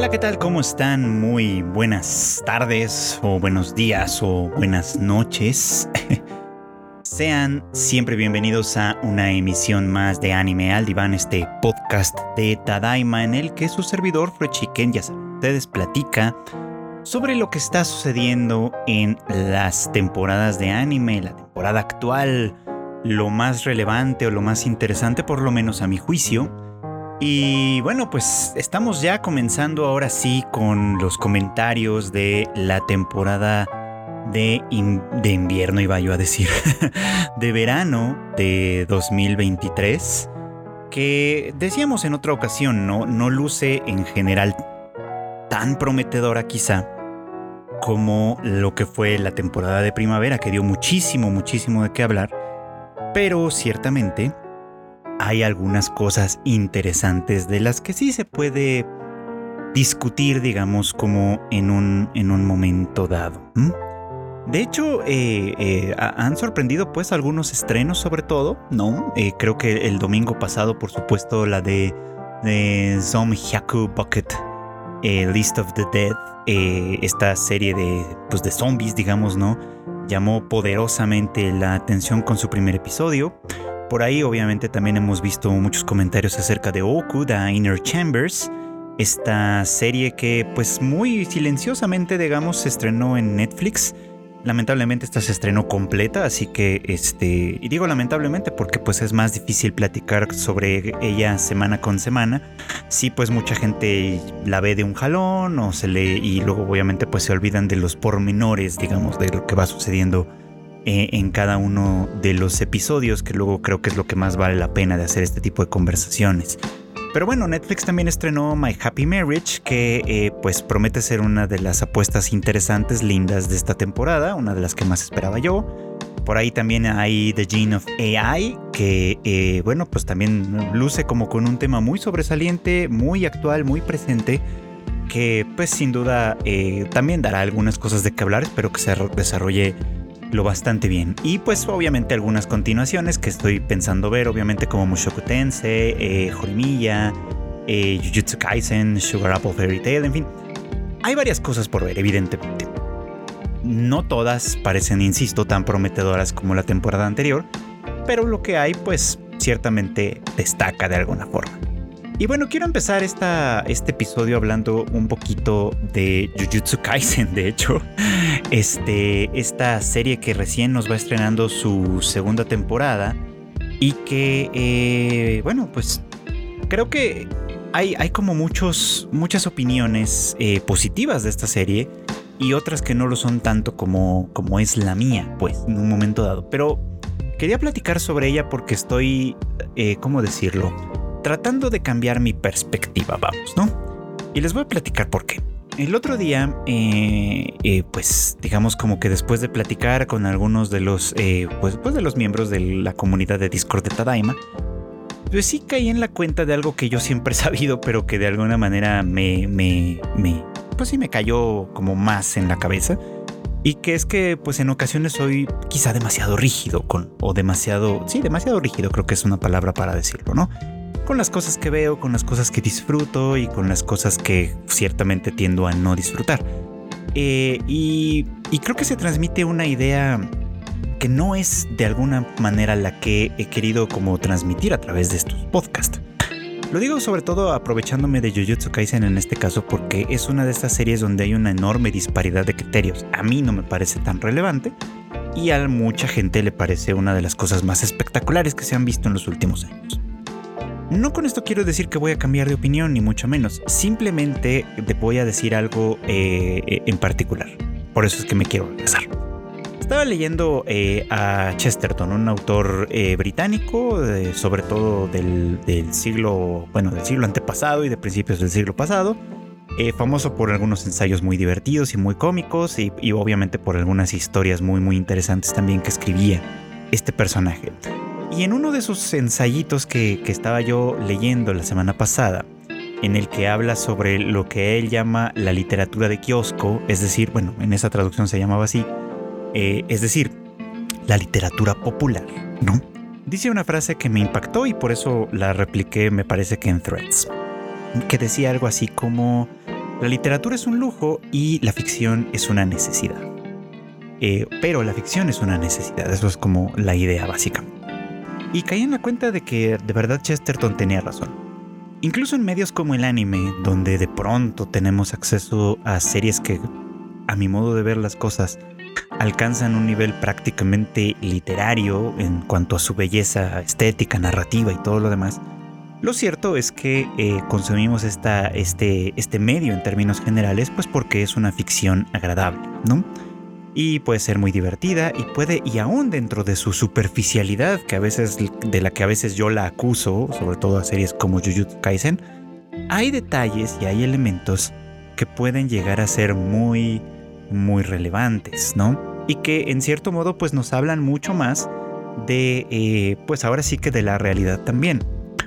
Hola, ¿qué tal? ¿Cómo están? Muy buenas tardes o buenos días o buenas noches. Sean siempre bienvenidos a una emisión más de Anime al Diván, este podcast de Tadaima en el que su servidor Frechiken, ya saben, ustedes platica sobre lo que está sucediendo en las temporadas de anime, la temporada actual, lo más relevante o lo más interesante, por lo menos a mi juicio y bueno, pues estamos ya comenzando ahora sí con los comentarios de la temporada de, de invierno, iba yo a decir, de verano de 2023, que decíamos en otra ocasión, ¿no? no luce en general tan prometedora quizá como lo que fue la temporada de primavera, que dio muchísimo, muchísimo de qué hablar, pero ciertamente hay algunas cosas interesantes de las que sí se puede discutir, digamos, como en un, en un momento dado. De hecho, eh, eh, han sorprendido pues algunos estrenos sobre todo, ¿no? Eh, creo que el domingo pasado, por supuesto, la de, de Hyaku Bucket, List of the Dead, esta serie de, pues, de zombies, digamos, ¿no? Llamó poderosamente la atención con su primer episodio. Por ahí obviamente también hemos visto muchos comentarios acerca de Oku, The Inner Chambers, esta serie que pues muy silenciosamente digamos se estrenó en Netflix. Lamentablemente esta se estrenó completa, así que este, y digo lamentablemente porque pues es más difícil platicar sobre ella semana con semana. Sí, pues mucha gente la ve de un jalón o se lee y luego obviamente pues se olvidan de los pormenores, digamos, de lo que va sucediendo eh, en cada uno de los episodios, que luego creo que es lo que más vale la pena de hacer este tipo de conversaciones. Pero bueno, Netflix también estrenó My Happy Marriage, que eh, pues promete ser una de las apuestas interesantes, lindas de esta temporada, una de las que más esperaba yo. Por ahí también hay The Gene of AI, que eh, bueno, pues también luce como con un tema muy sobresaliente, muy actual, muy presente, que pues sin duda también dará algunas cosas de que hablar, espero que se desarrolle lo bastante bien. Y pues obviamente algunas continuaciones que estoy pensando ver, obviamente como Mushoku Tensei, eh, eh, Jujutsu Kaisen, Sugar Apple Fairy Tail, en fin. Hay varias cosas por ver, evidentemente. No todas parecen, insisto, tan prometedoras como la temporada anterior, pero lo que hay pues ciertamente destaca de alguna forma. Y bueno, quiero empezar esta, este episodio hablando un poquito de Jujutsu Kaisen, de hecho. Este, esta serie que recién nos va estrenando su segunda temporada y que, eh, bueno, pues creo que hay, hay como muchos, muchas opiniones eh, positivas de esta serie y otras que no lo son tanto como, como es la mía, pues, en un momento dado. Pero quería platicar sobre ella porque estoy, eh, ¿cómo decirlo? Tratando de cambiar mi perspectiva, vamos, ¿no? Y les voy a platicar por qué. El otro día, eh, eh, pues digamos como que después de platicar con algunos de los, eh, pues, pues, de los miembros de la comunidad de Discord de Tadaima, pues sí caí en la cuenta de algo que yo siempre he sabido, pero que de alguna manera me, me, me, pues sí me cayó como más en la cabeza. Y que es que pues en ocasiones soy quizá demasiado rígido con, o demasiado, sí, demasiado rígido creo que es una palabra para decirlo, ¿no? Con las cosas que veo, con las cosas que disfruto y con las cosas que ciertamente tiendo a no disfrutar. Eh, y, creo que se transmite una idea que no es de alguna manera la que he querido como transmitir a través de estos podcasts. Lo digo sobre todo aprovechándome de Jujutsu Kaisen en este caso porque es una de estas series donde hay una enorme disparidad de criterios. A mí no me parece tan relevante y a mucha gente le parece una de las cosas más espectaculares que se han visto en los últimos años. No con esto quiero decir que voy a cambiar de opinión, ni mucho menos. Simplemente te voy a decir algo eh, en particular. Por eso es que me quiero regresar. Estaba leyendo eh, a Chesterton, un autor eh, británico, sobre todo del, siglo, bueno, del siglo antepasado y de principios del siglo pasado. famoso por algunos ensayos muy divertidos y muy cómicos y obviamente por algunas historias muy muy interesantes también que escribía este personaje. Y en uno de sus ensayitos que, estaba yo leyendo la semana pasada, en el que habla sobre lo que él llama la literatura de kiosco, es decir, bueno, en esa traducción se llamaba así, eh, es decir, la literatura popular, ¿no? Dice una frase que me impactó y por eso la repliqué, me parece que en threads, que decía algo así como, La literatura es un lujo y la ficción es una necesidad. Eh, pero la ficción es una necesidad, eso es como la idea básica. Y caí en la cuenta de que de verdad Chesterton tenía razón. Incluso en medios como el anime, donde de pronto tenemos acceso a series que, a mi modo de ver las cosas, alcanzan un nivel prácticamente literario en cuanto a su belleza estética, narrativa y todo lo demás, lo cierto es que eh, consumimos esta, este, este medio en términos generales, pues porque es una ficción agradable, ¿no? Y puede ser muy divertida y puede, y aún dentro de su superficialidad, que a veces, de la que a veces yo la acuso, sobre todo a series como Jujutsu Kaisen, hay detalles y hay elementos que pueden llegar a ser muy, muy relevantes, ¿no? Y que en cierto modo pues nos hablan mucho más de, eh, pues ahora sí que de la realidad también.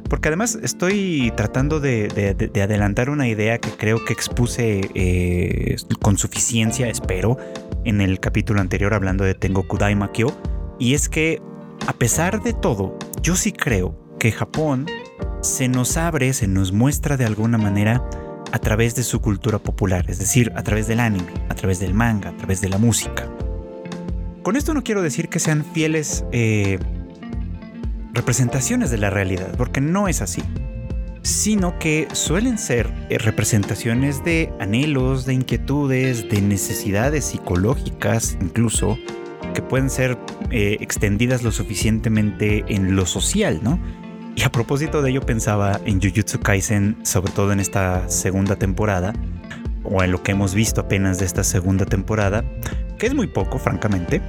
Porque además estoy tratando de, adelantar una idea que creo que expuse eh, con suficiencia, espero, en el capítulo anterior hablando de Tengo Kudai Makyo. Y es que, a pesar de todo, yo sí creo que Japón se nos abre, se nos muestra de alguna manera a través de su cultura popular, es decir, a través del anime, a través del manga, a través de la música. Con esto no quiero decir que sean fieles eh, representaciones de la realidad, porque no es así, sino que suelen ser eh, representaciones de anhelos, de inquietudes, de necesidades psicológicas incluso, que pueden ser eh, extendidas lo suficientemente en lo social, ¿no? Y a propósito de ello pensaba en Jujutsu Kaisen, sobre todo en esta segunda temporada, o en lo que hemos visto apenas de esta segunda temporada, que es muy poco, francamente,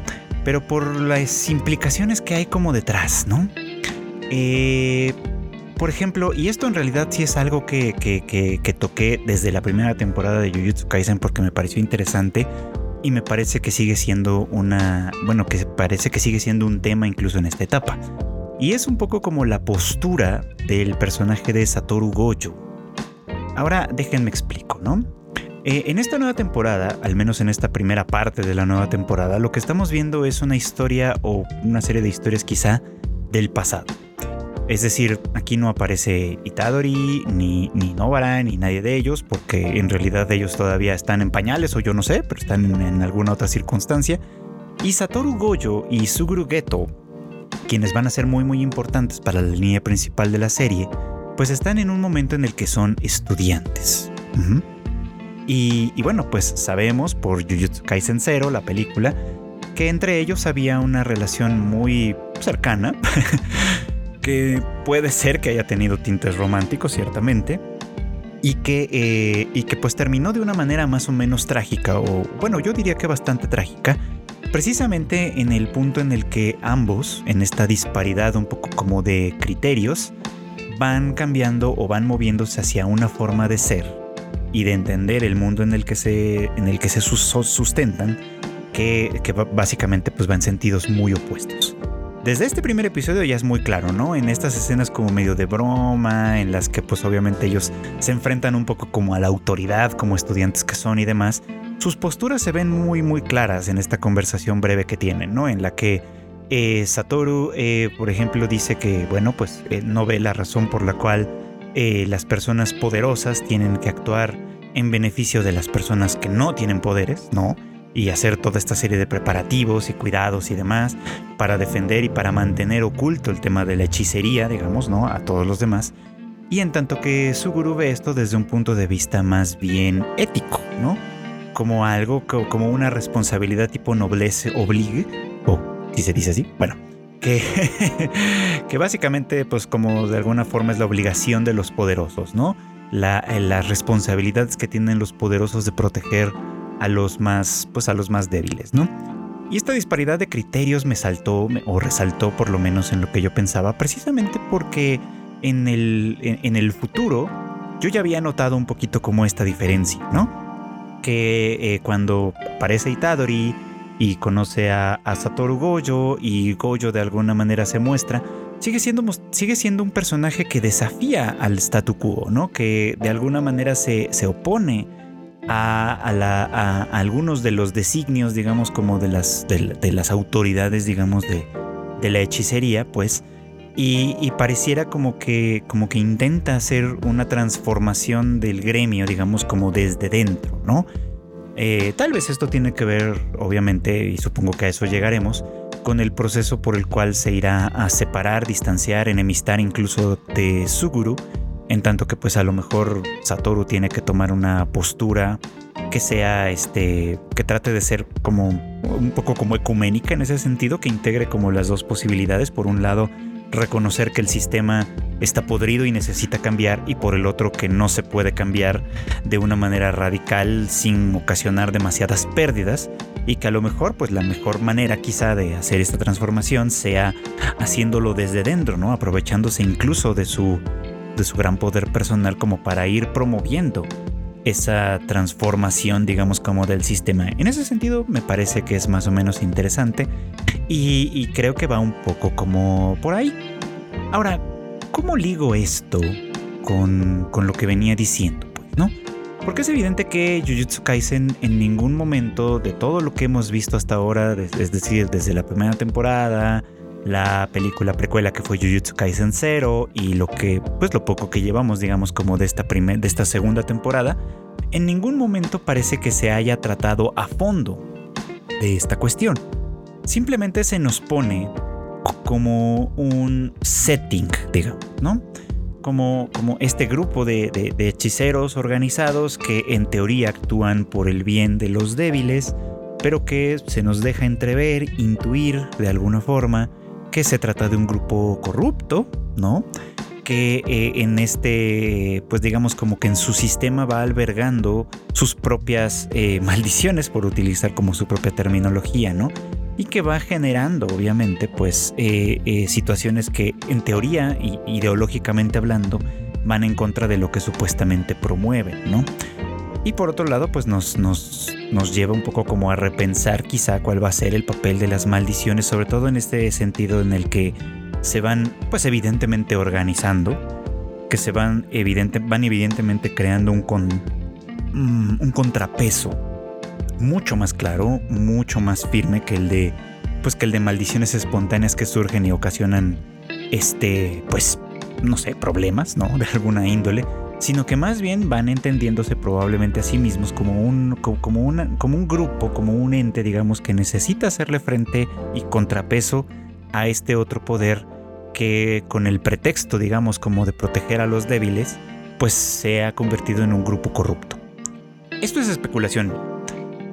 pero por las implicaciones que hay como detrás, ¿no? Eh, por ejemplo, y esto en realidad sí es algo que, que, toqué desde la primera temporada de Jujutsu Kaisen porque me pareció interesante y me parece que sigue siendo una, bueno, que parece que sigue siendo un tema incluso en esta etapa. Y es un poco como la postura del personaje de Satoru Gojo. Ahora déjenme explico, ¿no? Eh, en esta nueva temporada, al menos en esta primera parte de la nueva temporada, lo que estamos viendo es una historia o una serie de historias quizá del pasado es decir, aquí no aparece Itadori, ni, ni Novara, ni nadie de ellos, porque en realidad ellos todavía están en pañales o yo no sé, pero están en, alguna otra circunstancia. Y Satoru Gojo y Suguru Geto, quienes van a ser muy muy importantes para la línea principal de la serie, pues están en un momento en el que son estudiantes. y, y, bueno, pues sabemos por Jujutsu Kaisen Zero, la película, que entre ellos había una relación muy cercana. que puede ser que haya tenido tintes románticos, ciertamente, y que, eh, y que pues terminó de una manera más o menos trágica, o bueno, yo diría que bastante trágica, precisamente en el punto en el que ambos, en esta disparidad un poco como de criterios, van cambiando o van moviéndose hacia una forma de ser y de entender el mundo en el que se, en el que se sustentan, que, básicamente pues va en sentidos muy opuestos. Desde este primer episodio ya es muy claro, ¿no? En estas escenas como medio de broma, en las que pues obviamente ellos se enfrentan un poco como a la autoridad, como estudiantes que son y demás, sus posturas se ven muy muy claras en esta conversación breve que tienen, ¿no? En la que eh, Satoru, eh, por ejemplo, dice que, bueno, pues no ve la razón por la cual eh, las personas poderosas tienen que actuar en beneficio de las personas que no tienen poderes, ¿no? Y hacer toda esta serie de preparativos y cuidados y demás para defender y para mantener oculto el tema de la hechicería, digamos, ¿no? A todos los demás. Y en tanto que Suguru ve esto desde un punto de vista más bien ético, ¿no? Como algo, como una responsabilidad tipo noblesse obligue, o si se dice así, bueno, que, que básicamente pues como de alguna forma es la obligación de los poderosos, ¿no? La, las responsabilidades que tienen los poderosos de proteger a los más, pues a los más débiles, ¿no? Y esta disparidad de criterios me saltó o resaltó por lo menos en lo que yo pensaba, precisamente porque en el, en, el futuro yo ya había notado un poquito como esta diferencia, ¿no? Que eh, cuando aparece Itadori y conoce a, Satoru Gojo y Gojo de alguna manera se muestra, sigue siendo, sigue siendo un personaje que desafía al statu quo, ¿no? Que de alguna manera se, se opone a, algunos de los designios, digamos, como de las, de, las autoridades, digamos, de, la hechicería, pues, Y, pareciera como que, como que intenta hacer una transformación del gremio, digamos, como desde dentro, ¿no? Eh, tal vez esto tiene que ver, obviamente, y supongo que a eso llegaremos, con el proceso por el cual se irá a separar, distanciar, enemistar incluso de Suguru, en tanto que pues a lo mejor Satoru tiene que tomar una postura que sea este que trate de ser como un poco como ecuménica en ese sentido, que integre como las dos posibilidades, por un lado reconocer que el sistema está podrido y necesita cambiar y por el otro que no se puede cambiar de una manera radical sin ocasionar demasiadas pérdidas y que a lo mejor pues la mejor manera quizá de hacer esta transformación sea haciéndolo desde dentro, ¿no? Aprovechándose incluso de su de su gran poder personal como para ir promoviendo esa transformación, digamos, como del sistema. En ese sentido, me parece que es más o menos interesante y, creo que va un poco como por ahí. Ahora, ¿cómo ligo esto con, con lo que venía diciendo? Pues, ¿no? Porque es evidente que Jujutsu Kaisen en ningún momento de todo lo que hemos visto hasta ahora, es decir, desde la primera temporada, la película precuela que fue Jujutsu Kaisen 0 y lo que, pues lo poco que llevamos, digamos, como de esta, de esta segunda temporada, en ningún momento parece que se haya tratado a fondo de esta cuestión. Simplemente se nos pone como un setting, digamos, ¿no? Como, como este grupo de, de hechiceros organizados que en teoría actúan por el bien de los débiles, pero que se nos deja entrever, intuir de alguna forma, que se trata de un grupo corrupto, ¿no? que eh, en este, pues digamos como que en su sistema va albergando sus propias eh, maldiciones, por utilizar como su propia terminología, ¿no? Y que va generando, obviamente, pues eh, situaciones que en teoría ideológicamente hablando van en contra de lo que supuestamente promueven, ¿no? Y por otro lado, pues nos, nos, nos lleva un poco como a repensar quizá cuál va a ser el papel de las maldiciones, sobre todo en este sentido en el que se van, pues evidentemente organizando, que se van, evidente, van evidentemente creando un, con, mm, un contrapeso mucho más claro, mucho más firme que el de, pues que el de maldiciones espontáneas que surgen y ocasionan, este, pues, no sé, problemas, ¿no? De alguna índole sino que más bien van entendiéndose probablemente a sí mismos como un, como, como un grupo, como un ente, digamos, que necesita hacerle frente y contrapeso a este otro poder que con el pretexto, digamos, como de proteger a los débiles, pues se ha convertido en un grupo corrupto. Esto es especulación.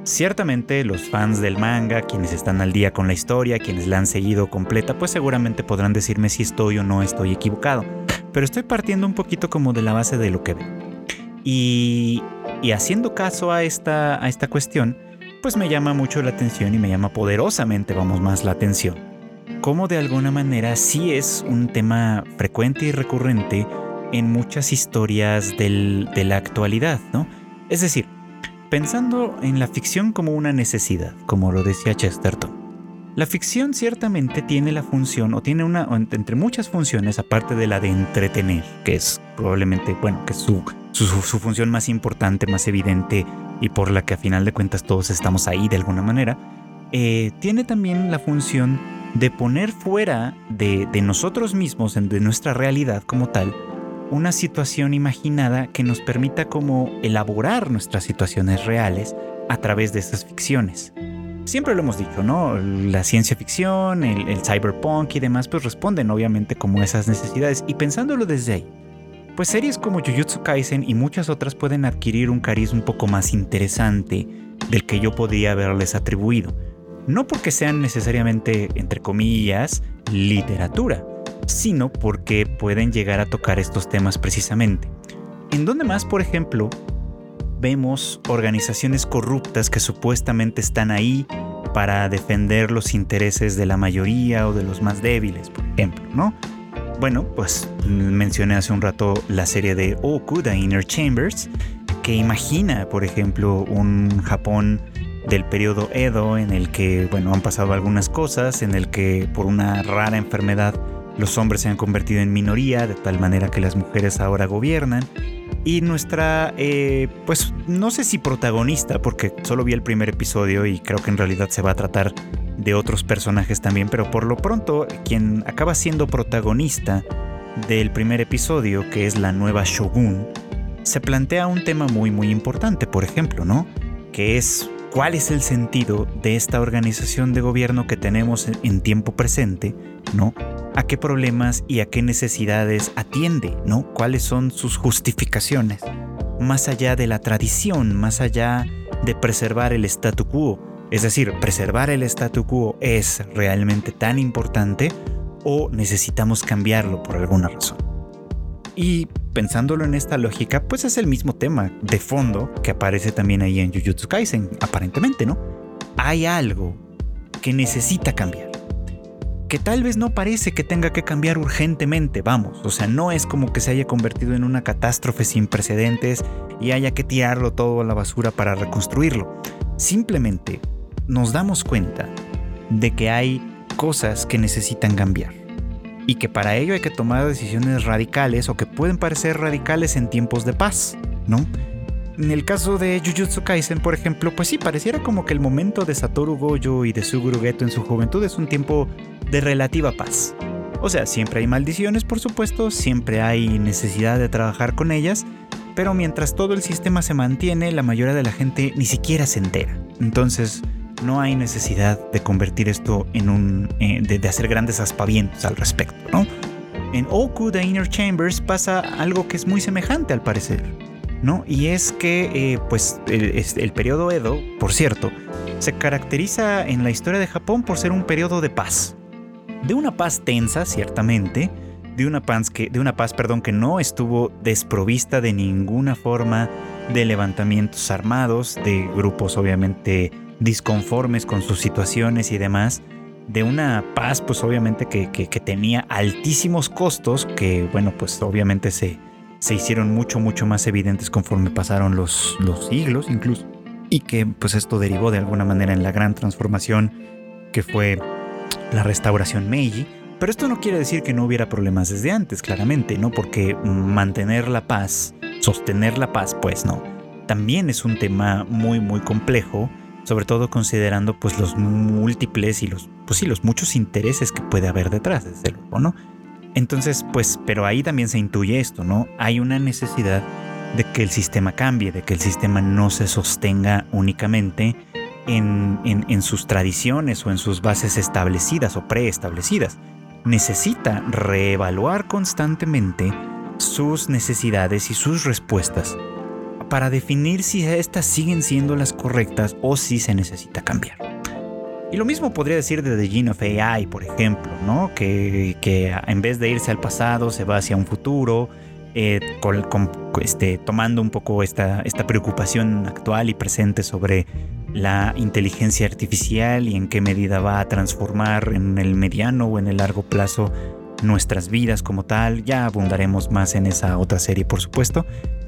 Ciertamente los fans del manga, quienes están al día con la historia, quienes la han seguido completa, pues seguramente podrán decirme si estoy o no estoy equivocado pero estoy partiendo un poquito como de la base de lo que veo. Y, haciendo caso a esta, a esta cuestión, pues me llama mucho la atención y me llama poderosamente, vamos más, la atención. Como de alguna manera sí es un tema frecuente y recurrente en muchas historias de la actualidad, ¿no? Es decir, pensando en la ficción como una necesidad, como lo decía Chesterton. La ficción ciertamente tiene la función, o tiene una, entre muchas funciones, aparte de la de entretener, que es probablemente, bueno, que es su, función más importante, más evidente, y por la que a final de cuentas todos estamos ahí de alguna manera, eh, tiene también la función de poner fuera de, de nosotros mismos, de nuestra realidad como tal, una situación imaginada que nos permita como elaborar nuestras situaciones reales a través de estas ficciones siempre lo hemos dicho, ¿no? La ciencia ficción, el, cyberpunk y demás, pues responden obviamente como esas necesidades. Y pensándolo desde ahí, pues series como Jujutsu Kaisen y muchas otras pueden adquirir un cariz un poco más interesante del que yo podría haberles atribuido. No porque sean necesariamente, entre comillas, literatura, sino porque pueden llegar a tocar estos temas precisamente. En donde más, por ejemplo, vemos organizaciones corruptas que supuestamente están ahí para defender los intereses de la mayoría o de los más débiles, por ejemplo, ¿no? Bueno, pues mencioné hace un rato la serie de Okuda Inner Chambers, que imagina, por ejemplo, un Japón del periodo Edo en el que, bueno, han pasado algunas cosas, en el que por una rara enfermedad los hombres se han convertido en minoría, de tal manera que las mujeres ahora gobiernan, y nuestra, eh, pues no sé si protagonista, porque solo vi el primer episodio y creo que en realidad se va a tratar de otros personajes también, pero por lo pronto quien acaba siendo protagonista del primer episodio, que es la nueva Shogun, se plantea un tema muy muy importante, por ejemplo, ¿no? Que es cuál es el sentido de esta organización de gobierno que tenemos en tiempo presente, ¿no? A qué problemas y a qué necesidades atiende, ¿no? ¿Cuáles son sus justificaciones? Más allá de la tradición, más allá de preservar el statu quo, es decir, preservar el statu quo es realmente tan importante o necesitamos cambiarlo por alguna razón. Y pensándolo en esta lógica, pues es el mismo tema de fondo que aparece también ahí en Jujutsu Kaisen, aparentemente, ¿no? Hay algo que necesita cambiar. Que tal vez no parece que tenga que cambiar urgentemente, vamos, o sea, no es como que se haya convertido en una catástrofe sin precedentes y haya que tirarlo todo a la basura para reconstruirlo. Simplemente nos damos cuenta de que hay cosas que necesitan cambiar y que para ello hay que tomar decisiones radicales o que pueden parecer radicales en tiempos de paz, ¿no? En el caso de Jujutsu Kaisen, por ejemplo, pues sí, pareciera como que el momento de Satoru Gojo y de Suguru Geto en su juventud es un tiempo de relativa paz. O sea, siempre hay maldiciones, por supuesto, siempre hay necesidad de trabajar con ellas, pero mientras todo el sistema se mantiene, la mayoría de la gente ni siquiera se entera. Entonces, no hay necesidad de convertir esto en un. Eh, de, hacer grandes aspavientos al respecto, ¿no? En Oku The Inner Chambers pasa algo que es muy semejante al parecer, ¿no? Y es que, eh, pues, el, el periodo Edo, por cierto, se caracteriza en la historia de Japón por ser un periodo de paz. De una paz tensa, ciertamente, de una paz que, de una paz, perdón, que no estuvo desprovista de ninguna forma de levantamientos armados, de grupos obviamente disconformes con sus situaciones y demás, de una paz pues obviamente que, tenía altísimos costos que bueno pues obviamente se, se hicieron mucho mucho más evidentes conforme pasaron los, los siglos incluso y que pues esto derivó de alguna manera en la gran transformación que fue la restauración Meiji. Pero esto no quiere decir que no hubiera problemas desde antes, claramente, ¿no? Porque mantener la paz, sostener la paz, pues no. También es un tema muy, muy complejo sobre todo considerando pues los múltiples y los pues sí, los muchos intereses que puede haber detrás, desde luego, ¿no? Entonces, pues, pero ahí también se intuye esto, ¿no? Hay una necesidad de que el sistema cambie, de que el sistema no se sostenga únicamente en, en sus tradiciones o en sus bases establecidas o preestablecidas. Necesita reevaluar constantemente sus necesidades y sus respuestas para definir si estas siguen siendo las correctas o si se necesita cambiar. Y lo mismo podría decir de The Gene of AI, por ejemplo, ¿no? que, en vez de irse al pasado se va hacia un futuro, eh, este, tomando un poco esta, esta preocupación actual y presente sobre la inteligencia artificial y en qué medida va a transformar en el mediano o en el largo plazo nuestras vidas como tal. Ya abundaremos más en esa otra serie, por supuesto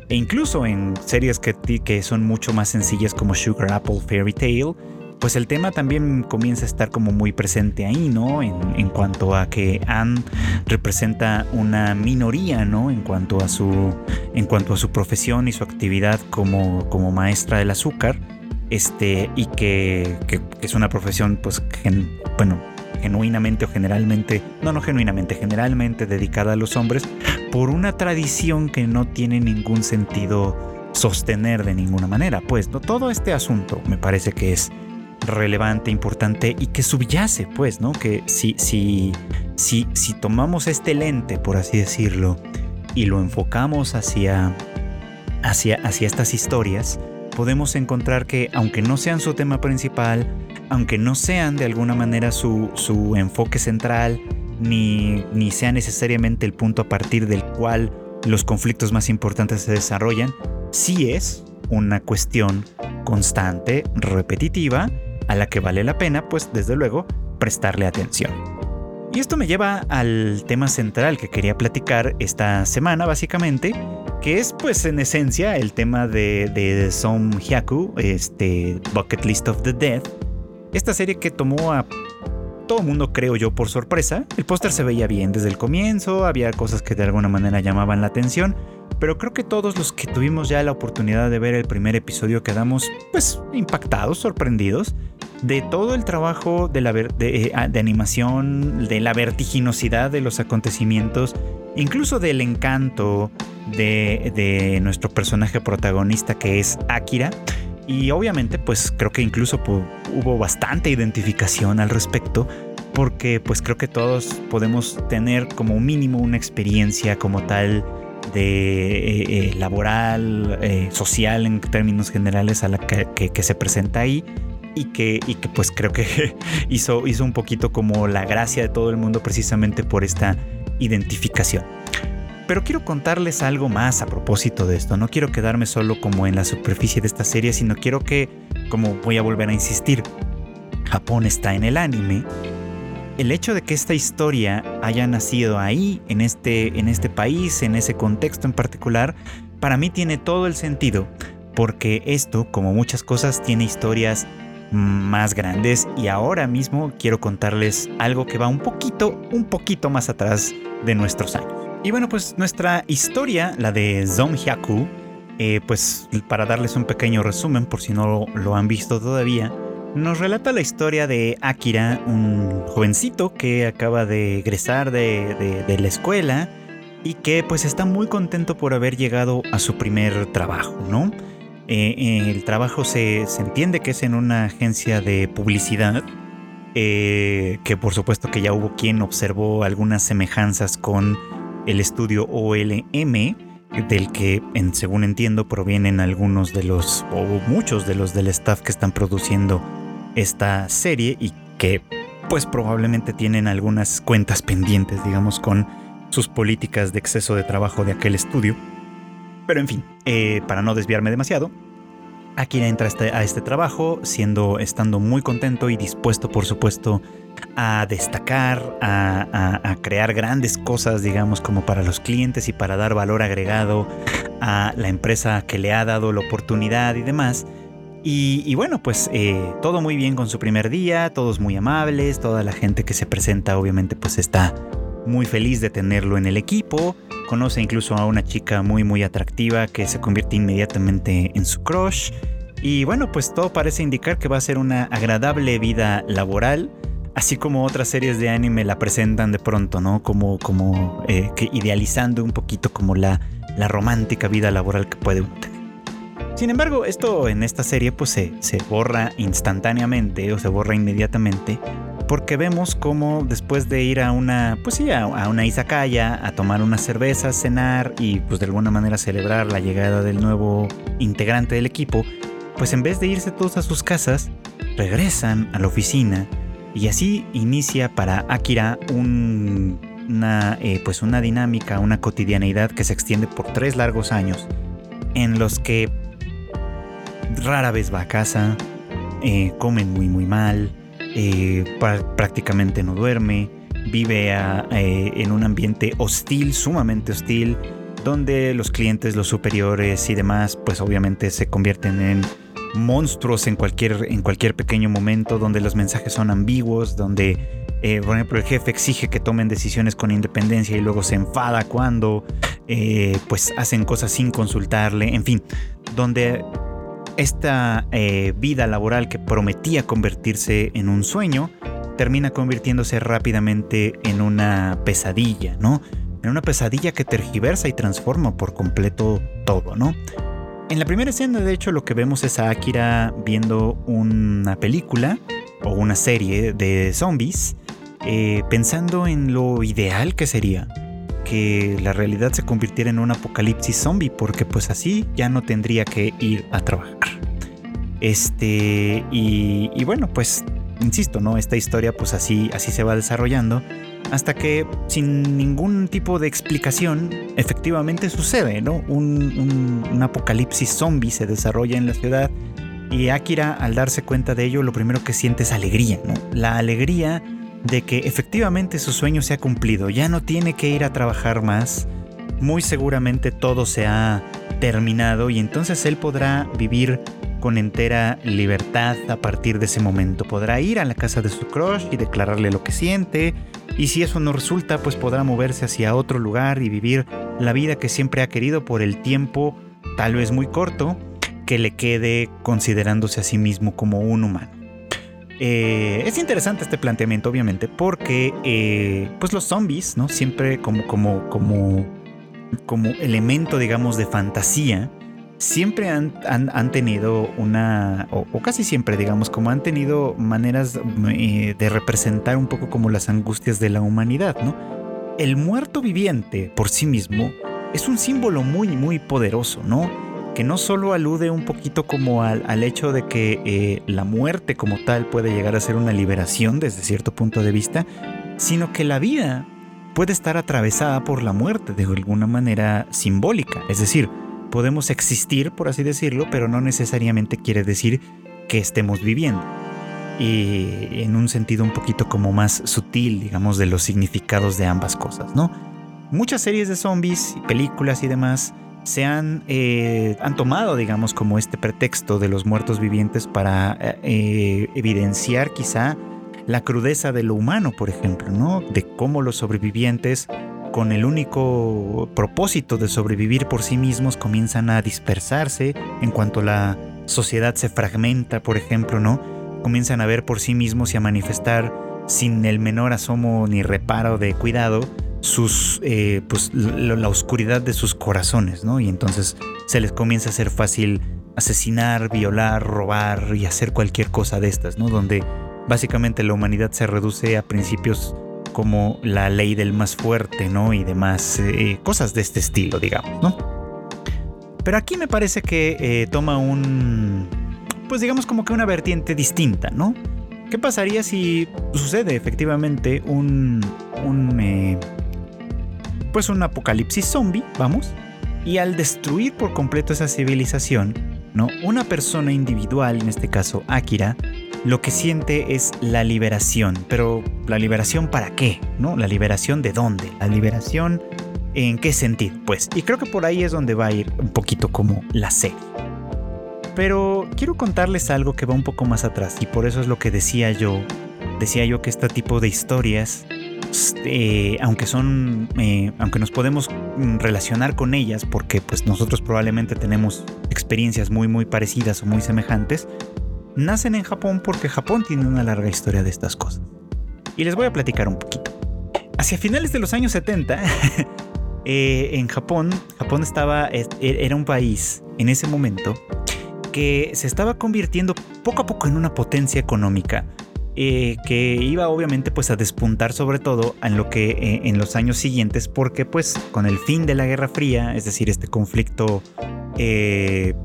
e incluso en series que, que son mucho más sencillas como Sugar Apple Fairy Tale, pues el tema también comienza a estar como muy presente ahí, ¿no? En, cuanto a que Anne representa una minoría, ¿no? En cuanto a su, en cuanto a su profesión y su actividad como, como maestra del azúcar, este, y que, que, es una profesión, pues, bueno, genuinamente o generalmente, no, no genuinamente, generalmente dedicada a los hombres, por una tradición que no tiene ningún sentido sostener de ninguna manera. Pues ¿no? todo este asunto me parece que es relevante, importante y que subyace, pues, ¿no? Que si, si, si, si tomamos este lente, por así decirlo, y lo enfocamos hacia, hacia, hacia estas historias, podemos encontrar que, aunque no sean su tema principal, aunque no sean de alguna manera su, su enfoque central, ni, ni sea necesariamente el punto a partir del cual los conflictos más importantes se desarrollan, sí es una cuestión constante, repetitiva, a la que vale la pena, pues desde luego, prestarle atención. Y esto me lleva al tema central que quería platicar esta semana, básicamente, que es pues en esencia el tema de, de Som Hyaku, este Bucket List of the Dead, esta serie que tomó a todo mundo creo yo por sorpresa. El póster se veía bien desde el comienzo, había cosas que de alguna manera llamaban la atención, pero creo que todos los que tuvimos ya la oportunidad de ver el primer episodio quedamos pues impactados, sorprendidos de todo el trabajo eh, ah, de, animación, de la vertiginosidad de los acontecimientos, incluso del encanto de, de nuestro personaje protagonista que es Akira. Y obviamente pues creo que incluso hubo bastante identificación al respecto porque pues creo que todos podemos tener como mínimo una experiencia como tal de eh, eh, laboral, social en términos generales a la que, que se presenta ahí y que, y que pues creo que hizo, hizo un poquito como la gracia de todo el mundo precisamente por esta identificación. Pero quiero contarles algo más a propósito de esto. No quiero quedarme solo como en la superficie de esta serie, sino quiero que, como voy a volver a insistir, Japón está en el anime. El hecho de que esta historia haya nacido ahí, en este, en este país, en ese contexto en particular, para mí tiene todo el sentido, porque esto, como muchas cosas, tiene historias más grandes y ahora mismo quiero contarles algo que va un poquito, un poquito más atrás de nuestros años. Y bueno, pues nuestra historia, la de Zonhyaku, eh, pues para darles un pequeño resumen por si no lo, han visto todavía, nos relata la historia de Akira, un jovencito que acaba de egresar de, la escuela y que pues está muy contento por haber llegado a su primer trabajo, ¿no? Eh, el trabajo se, entiende que es en una agencia de publicidad, eh, que por supuesto que ya hubo quien observó algunas semejanzas con el estudio OLM, del que, según entiendo, provienen algunos de los, o muchos de los del staff que están produciendo esta serie y que pues probablemente tienen algunas cuentas pendientes, digamos, con sus políticas de exceso de trabajo de aquel estudio. Pero en fin, eh, para no desviarme demasiado, Akira entra este, a este trabajo siendo, estando muy contento y dispuesto, por supuesto, a destacar, a, crear grandes cosas, digamos, como para los clientes y para dar valor agregado a la empresa que le ha dado la oportunidad y demás. Y, bueno, pues eh, todo muy bien con su primer día, todos muy amables, toda la gente que se presenta obviamente pues está muy feliz de tenerlo en el equipo. Conoce incluso a una chica muy muy atractiva que se convierte inmediatamente en su crush. Y bueno, pues todo parece indicar que va a ser una agradable vida laboral. Así como otras series de anime la presentan de pronto, ¿no? Como, como eh, idealizando un poquito como la, la romántica vida laboral que puede tener. Sin embargo, esto en esta serie pues se, se borra instantáneamente o se borra inmediatamente porque vemos cómo después de ir a una, pues sí, a, una izakaya, a tomar unas cervezas, cenar y pues de alguna manera celebrar la llegada del nuevo integrante del equipo, pues en vez de irse todos a sus casas, regresan a la oficina y así inicia para Akira una, eh, pues una dinámica, una cotidianeidad que se extiende por tres largos años, en los que rara vez va a casa, eh, comen muy muy mal, eh, prácticamente no duerme, vive eh, en un ambiente hostil, sumamente hostil, donde los clientes, los superiores y demás, pues obviamente se convierten en monstruos en cualquier, en cualquier pequeño momento, donde los mensajes son ambiguos, donde, eh, por ejemplo, el jefe exige que tomen decisiones con independencia y luego se enfada cuando, pues, hacen cosas sin consultarle, en fin, donde esta eh, vida laboral que prometía convertirse en un sueño termina convirtiéndose rápidamente en una pesadilla, ¿no? En una pesadilla que tergiversa y transforma por completo todo, ¿no? En la primera escena, de hecho, lo que vemos es a Akira viendo una película o una serie de zombies, eh, pensando en lo ideal que sería que la realidad se convirtiera en un apocalipsis zombie, porque pues así ya no tendría que ir a trabajar. Este, y, bueno, pues insisto, ¿no? Esta historia pues así, así se va desarrollando hasta que sin ningún tipo de explicación efectivamente sucede, ¿no? Un, un, apocalipsis zombie se desarrolla en la ciudad y Akira al darse cuenta de ello lo primero que siente es alegría, ¿no? La alegría de que efectivamente su sueño se ha cumplido, ya no tiene que ir a trabajar más, muy seguramente todo se ha terminado y entonces él podrá vivir con entera libertad a partir de ese momento. Podrá ir a la casa de su crush y declararle lo que siente, y si eso no resulta, pues podrá moverse hacia otro lugar y vivir la vida que siempre ha querido por el tiempo, tal vez muy corto, que le quede considerándose a sí mismo como un humano. Eh, es interesante este planteamiento, obviamente, porque eh, pues los zombies, ¿no? Siempre como, como, como, como elemento, digamos, de fantasía, siempre han, tenido una, o, casi siempre, digamos, como han tenido maneras eh, de representar un poco como las angustias de la humanidad, ¿no? El muerto viviente por sí mismo es un símbolo muy, muy poderoso, ¿no? Que no solo alude un poquito como al, hecho de que eh, la muerte como tal puede llegar a ser una liberación desde cierto punto de vista, sino que la vida puede estar atravesada por la muerte de alguna manera simbólica, es decir, podemos existir, por así decirlo, pero no necesariamente quiere decir que estemos viviendo. Y en un sentido un poquito como más sutil, digamos, de los significados de ambas cosas, ¿no? Muchas series de zombies, películas y demás se han, eh, han tomado, digamos, como este pretexto de los muertos vivientes para eh, evidenciar quizá la crudeza de lo humano, por ejemplo, ¿no? De cómo los sobrevivientes con el único propósito de sobrevivir por sí mismos comienzan a dispersarse en cuanto la sociedad se fragmenta, por ejemplo, ¿no? Comienzan a ver por sí mismos y a manifestar sin el menor asomo ni reparo de cuidado sus, eh, pues, la, oscuridad de sus corazones, ¿no? Y entonces se les comienza a hacer fácil asesinar, violar, robar y hacer cualquier cosa de estas, ¿no? Donde básicamente la humanidad se reduce a principios como la ley del más fuerte, ¿no? Y demás eh, cosas de este estilo, digamos, ¿no? Pero aquí me parece que eh, toma un, pues digamos como que una vertiente distinta, ¿no? ¿Qué pasaría si sucede efectivamente un, un eh, pues un apocalipsis zombie, vamos? Y al destruir por completo esa civilización, ¿no? Una persona individual, en este caso Akira, lo que siente es la liberación. Pero ¿la liberación para qué? ¿No? ¿La liberación de dónde? ¿La liberación en qué sentido? Pues, y creo que por ahí es donde va a ir un poquito como la serie. Pero quiero contarles algo que va un poco más atrás y por eso es lo que decía yo. Decía yo que este tipo de historias, eh, aunque son, eh, aunque nos podemos relacionar con ellas, porque pues nosotros probablemente tenemos experiencias muy muy parecidas o muy semejantes, nacen en Japón porque Japón tiene una larga historia de estas cosas. Y les voy a platicar un poquito. Hacia finales de los años 70, eh, en Japón, Japón estaba, e, era un país en ese momento que se estaba convirtiendo poco a poco en una potencia económica. Eh, que iba obviamente pues a despuntar sobre todo en lo que eh, en los años siguientes porque pues con el fin de la Guerra Fría, es decir, este conflicto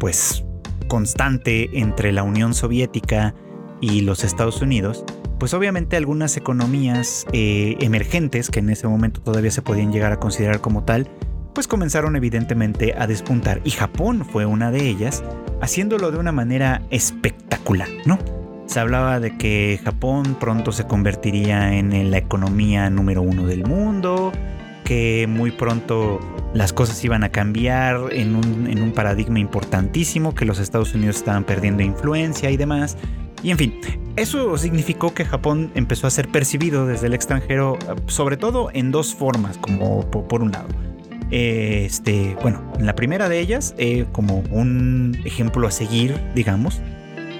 pues constante entre la Unión Soviética y los Estados Unidos, pues obviamente algunas economías eh, emergentes, que en ese momento todavía se podían llegar a considerar como tal, pues comenzaron evidentemente a despuntar. Y Japón fue una de ellas, haciéndolo de una manera espectacular, ¿no? Se hablaba de que Japón pronto se convertiría en la economía número uno del mundo, que muy pronto las cosas iban a cambiar en un, paradigma importantísimo, que los Estados Unidos estaban perdiendo influencia y demás. Y en fin, eso significó que Japón empezó a ser percibido desde el extranjero, sobre todo en dos formas, como por, un lado. Este, bueno, en la primera de ellas, eh, como un ejemplo a seguir, digamos,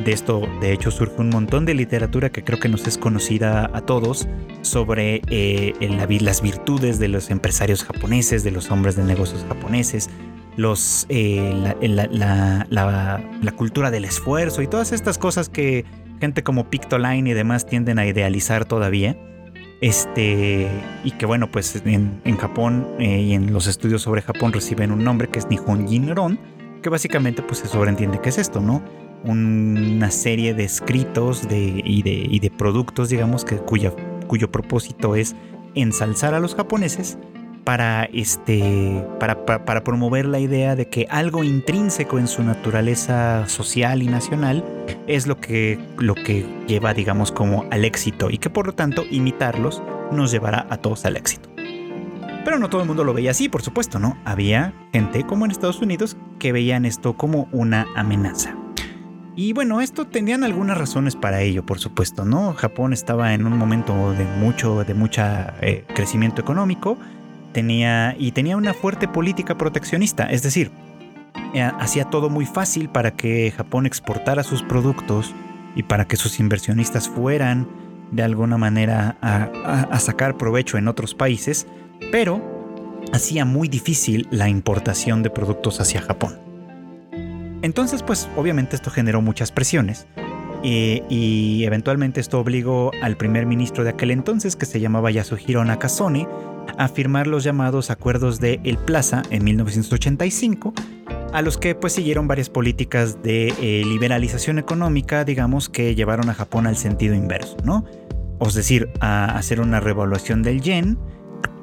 de esto, de hecho, surge un montón de literatura que creo que nos es conocida a todos sobre eh, las virtudes de los empresarios japoneses, de los hombres de negocios japoneses, los, eh, la, cultura del esfuerzo y todas estas cosas que gente como Pictoline y demás tienden a idealizar todavía. Este, y que bueno, pues en, Japón eh, y en los estudios sobre Japón reciben un nombre que es Nihon Jinron, que básicamente pues se sobreentiende que es esto, ¿no? Una serie de escritos y, de, productos, digamos, que, cuya, cuyo propósito es ensalzar a los japoneses para, este, para, para, promover la idea de que algo intrínseco en su naturaleza social y nacional es lo que, lo que lleva, digamos, como al éxito y que por lo tanto imitarlos nos llevará a todos al éxito. Pero no todo el mundo lo veía así, por supuesto, ¿no? Había gente como en Estados Unidos que veían esto como una amenaza. Y bueno, esto tenían algunas razones para ello, por supuesto, ¿no? Japón estaba en un momento de mucho, de mucha eh, crecimiento económico, tenía y tenía una fuerte política proteccionista, es decir, eh, hacía todo muy fácil para que Japón exportara sus productos y para que sus inversionistas fueran de alguna manera a sacar provecho en otros países, pero hacía muy difícil la importación de productos hacia Japón. Entonces, pues obviamente esto generó muchas presiones y, eventualmente esto obligó al primer ministro de aquel entonces, que se llamaba Yasuhiro Nakasone, a firmar los llamados acuerdos de El Plaza en 1985, a los que pues siguieron varias políticas de eh, liberalización económica, digamos, que llevaron a Japón al sentido inverso, ¿no? Es decir, a hacer una revaluación del yen,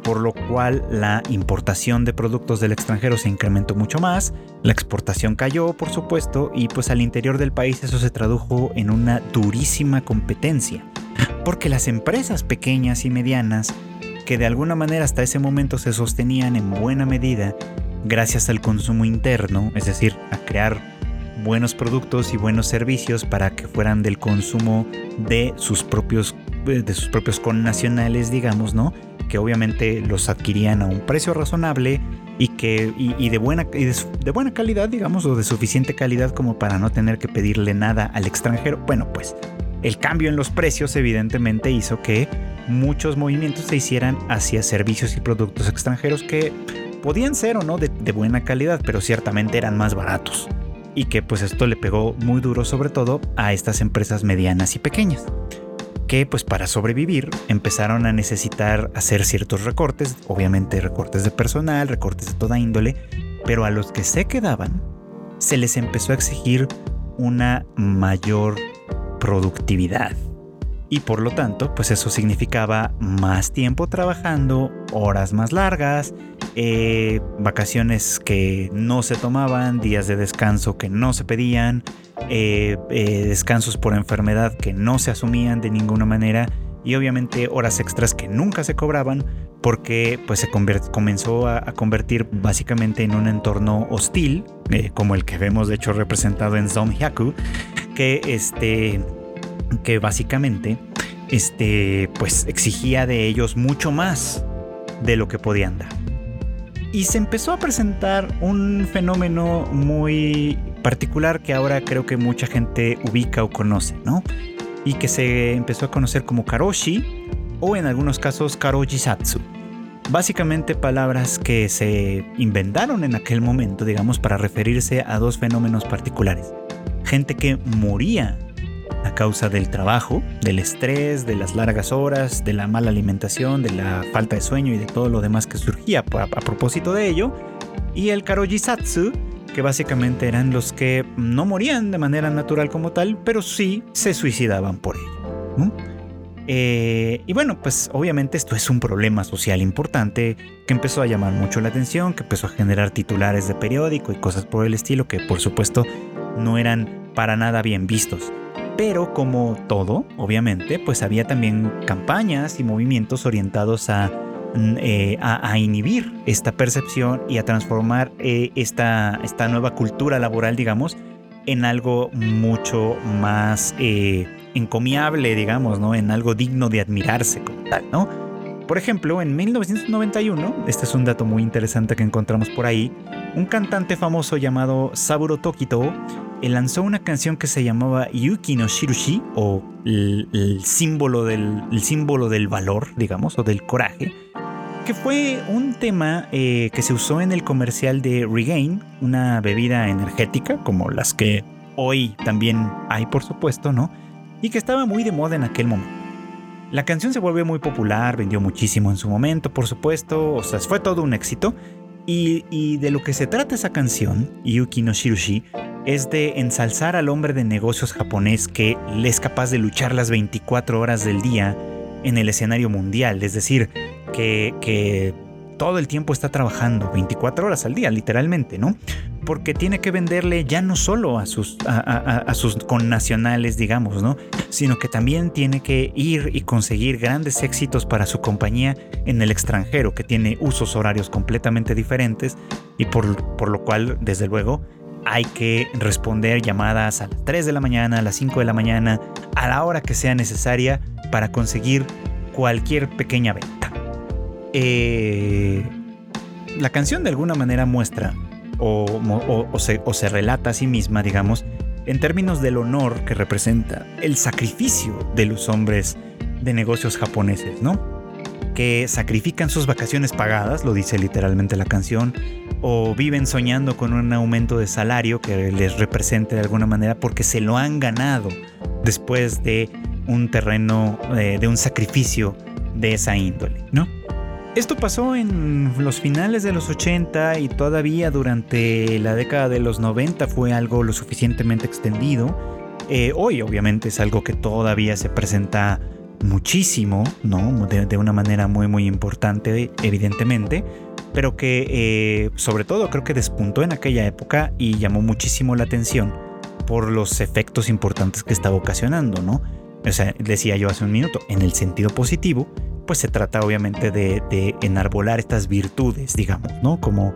por lo cual la importación de productos del extranjero se incrementó mucho más, la exportación cayó, por supuesto, y pues al interior del país eso se tradujo en una durísima competencia, porque las empresas pequeñas y medianas, que de alguna manera hasta ese momento se sostenían en buena medida gracias al consumo interno, es decir, a crear buenos productos y buenos servicios para que fueran del consumo de sus propios de sus propios connacionales, digamos, ¿no? Que obviamente los adquirían a un precio razonable y que y, de buena de, buena calidad digamos o de suficiente calidad como para no tener que pedirle nada al extranjero. Bueno pues el cambio en los precios evidentemente hizo que muchos movimientos se hicieran hacia servicios y productos extranjeros que podían ser o no de, de buena calidad pero ciertamente eran más baratos. Y que pues esto le pegó muy duro sobre todo a estas empresas medianas y pequeñas que pues para sobrevivir empezaron a necesitar hacer ciertos recortes, obviamente recortes de personal, recortes de toda índole, pero a los que se quedaban se les empezó a exigir una mayor productividad. Y por lo tanto, pues eso significaba más tiempo trabajando, horas más largas, eh, vacaciones que no se tomaban, días de descanso que no se pedían, eh, eh, descansos por enfermedad que no se asumían de ninguna manera y obviamente horas extras que nunca se cobraban porque pues se comenzó a, convertir básicamente en un entorno hostil como el que vemos de hecho representado en Zomhyaku que este que básicamente este pues exigía de ellos mucho más de lo que podían dar y se empezó a presentar un fenómeno muy particular que ahora creo que mucha gente ubica o conoce, ¿no? Y que se empezó a conocer como karoshi o en algunos casos karojisatsu. Básicamente palabras que se inventaron en aquel momento, digamos, para referirse a dos fenómenos particulares. Gente que moría a causa del trabajo, del estrés, de las largas horas, de la mala alimentación, de la falta de sueño y de todo lo demás que surgía a, propósito de ello. Y el Karojisatsu, que básicamente eran los que no morían de manera natural como tal, pero sí se suicidaban por ello. Eh, y bueno, pues obviamente esto es un problema social importante que empezó a llamar mucho la atención, que empezó a generar titulares de periódico y cosas por el estilo que por supuesto no eran para nada bien vistos. Pero como todo, obviamente, pues había también campañas y movimientos orientados a, mm, eh, a, inhibir esta percepción y a transformar eh, esta, esta nueva cultura laboral, digamos, en algo mucho más eh, encomiable, digamos, ¿no? En algo digno de admirarse como tal, ¿no? Por ejemplo, en 1991, este es un dato muy interesante que encontramos por ahí, un cantante famoso llamado Saburo Tokito lanzó una canción que se llamaba Yuki no Shirushi, o el, símbolo del, símbolo del valor, digamos, o del coraje, que fue un tema eh, que se usó en el comercial de Regain, una bebida energética, como las que hoy también hay, por supuesto, ¿no? Y que estaba muy de moda en aquel momento. La canción se volvió muy popular, vendió muchísimo en su momento, por supuesto, o sea, fue todo un éxito. Y, y de lo que se trata esa canción, Yuki no Shirushi, es de ensalzar al hombre de negocios japonés que es capaz de luchar las 24 horas del día en el escenario mundial, es decir, que, todo el tiempo está trabajando 24 horas al día, literalmente, ¿no? Porque tiene que venderle ya no solo a sus, a, sus connacionales, digamos, ¿no? Sino que también tiene que ir y conseguir grandes éxitos para su compañía en el extranjero, que tiene usos horarios completamente diferentes y por lo cual, desde luego, hay que responder llamadas a las 3 de la mañana, a las 5 de la mañana, a la hora que sea necesaria para conseguir cualquier pequeña venta. Eh, la canción de alguna manera muestra o, se, o se relata a sí misma, digamos, en términos del honor que representa el sacrificio de los hombres de negocios japoneses, ¿no? Que sacrifican sus vacaciones pagadas, lo dice literalmente la canción, o viven soñando con un aumento de salario que les represente de alguna manera porque se lo han ganado después de un terreno, eh, de un sacrificio de esa índole, ¿no? Esto pasó en los finales de los 80 y todavía durante la década de los 90 fue algo lo suficientemente extendido. Eh, hoy obviamente es algo que todavía se presenta muchísimo, ¿no? De, una manera muy muy importante, evidentemente, pero que eh, sobre todo creo que despuntó en aquella época y llamó muchísimo la atención por los efectos importantes que estaba ocasionando, ¿no? O sea, decía yo hace un minuto, en el sentido positivo, pues se trata obviamente de, enarbolar estas virtudes, digamos, ¿no? Como,